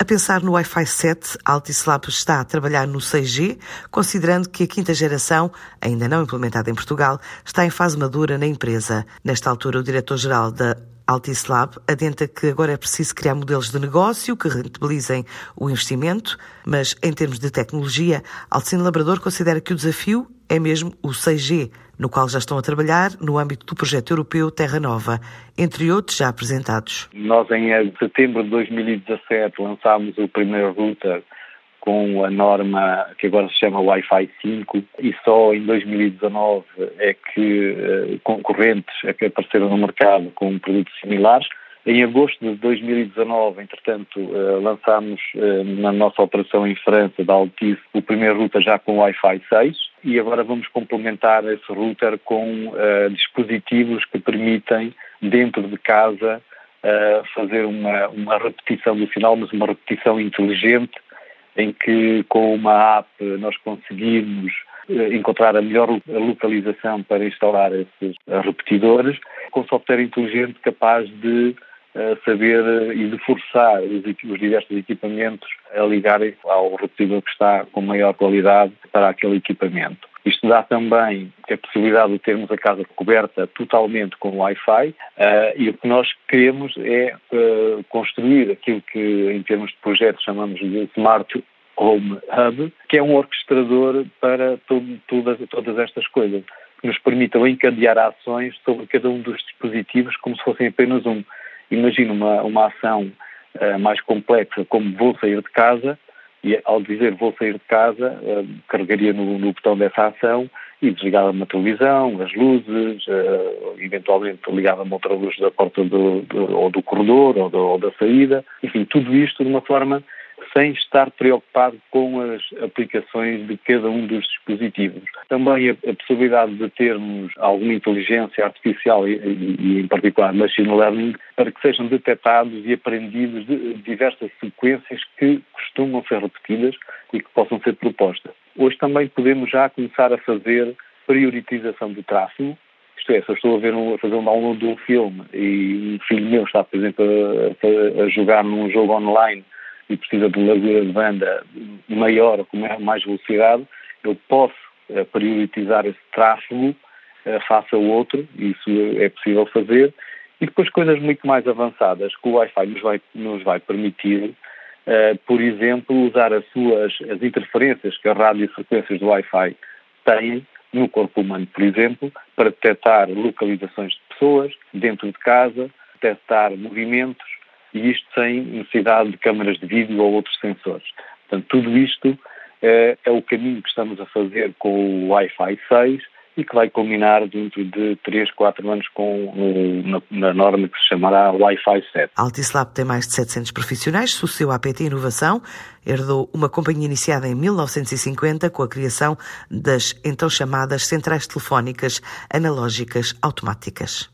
A pensar no Wi-Fi 7, a Altislab está a trabalhar no 6G, considerando que a quinta geração, ainda não implementada em Portugal, está em fase madura na empresa. Nesta altura, o diretor-geral da Altislab adenta que agora é preciso criar modelos de negócio que rentabilizem o investimento, mas em termos de tecnologia, Alcino Labrador considera que o desafio é mesmo o 6G, no qual já estão a trabalhar no âmbito do projeto europeu Terra Nova, entre outros já apresentados. Nós, em setembro de 2017, lançámos o primeiro router com a norma que agora se chama Wi-Fi 5 e só em 2019 é que uh, concorrentes é que apareceram no mercado com produtos similares. Em agosto de 2019, entretanto, uh, lançámos uh, na nossa operação em França, da Altice, o primeiro router já com Wi-Fi 6 e agora vamos complementar esse router com uh, dispositivos que permitem, dentro de casa, fazer uma, uma repetição do sinal, mas uma repetição inteligente, em que com uma app nós conseguimos encontrar a melhor localização para instalar esses repetidores, com software inteligente capaz de saber e de forçar os, os diversos equipamentos a ligarem ao repetidor que está com maior qualidade para aquele equipamento. Isto dá também a possibilidade de termos a casa coberta totalmente com Wi-Fi uh, e o que nós queremos é uh, construir aquilo que, em termos de projetos, chamamos de Smart Home Hub, que é um orquestrador para todo, todas, todas estas coisas, que nos permitam encadear ações sobre cada um dos dispositivos como se fossem apenas um. Imagina uma, uma ação uh, mais complexa, como vou sair de casa, e ao dizer vou sair de casa, uh, carregaria no, no, botão dessa ação e desligava uma televisão, as luzes, uh, eventualmente ligava-me outra luz da porta do, do, ou do corredor ou, do, ou da saída. Enfim, tudo isto de uma forma sem estar preocupado com as aplicações de cada um dos dispositivos. Também a, a possibilidade de termos alguma inteligência artificial e, e, em particular, machine learning, para que sejam detectados e aprendidos de diversas sequências que costumam ser repetidas e que possam ser propostas. Hoje também podemos já começar a fazer prioritização do tráfego, isto é, se eu estou a, ver um, a fazer um download de um filme e um filho meu está, por exemplo, a, a jogar num jogo online e precisa de largura de banda maior, com mais velocidade, eu posso uh, priorizar esse tráfego uh, face ao outro, isso é possível fazer, e depois coisas muito mais avançadas que o Wi-Fi nos vai, nos vai permitir, uh, por exemplo, usar as suas as interferências que as radiofrequências do Wi-Fi têm no corpo humano, por exemplo, para detectar localizações de pessoas dentro de casa, detectar movimentos, e isto sem necessidade de câmaras de vídeo ou outros sensores. Portanto, tudo isto é, é o caminho que estamos a fazer com o Wi-Fi 6 e que vai culminar dentro de 3, 4 anos com na, na, norma que se chamará Wi-Fi 7. A Altislab tem mais de 700 profissionais, sucedeu a APT Inovação, herdou uma companhia iniciada em 1950 com a criação das então chamadas centrais telefónicas analógicas automáticas.